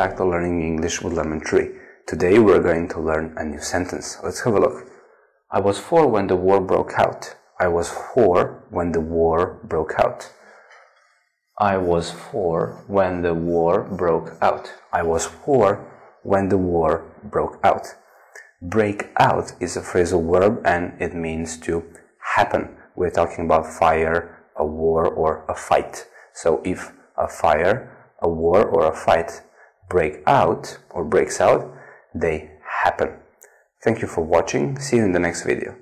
back to Learning English with Lemon Tree. Today we're going to learn a new sentence. Let's have a look. I was four when the war broke out. I was four when the war broke out. I was four when the war broke out. I was four when the war broke out. Break out is a phrasal verb and it means to happen. We're talking about fire, a war, or a fight. So if a fire, a war, or a fight break out or breaks out, they happen. Thank you for watching. See you in the next video.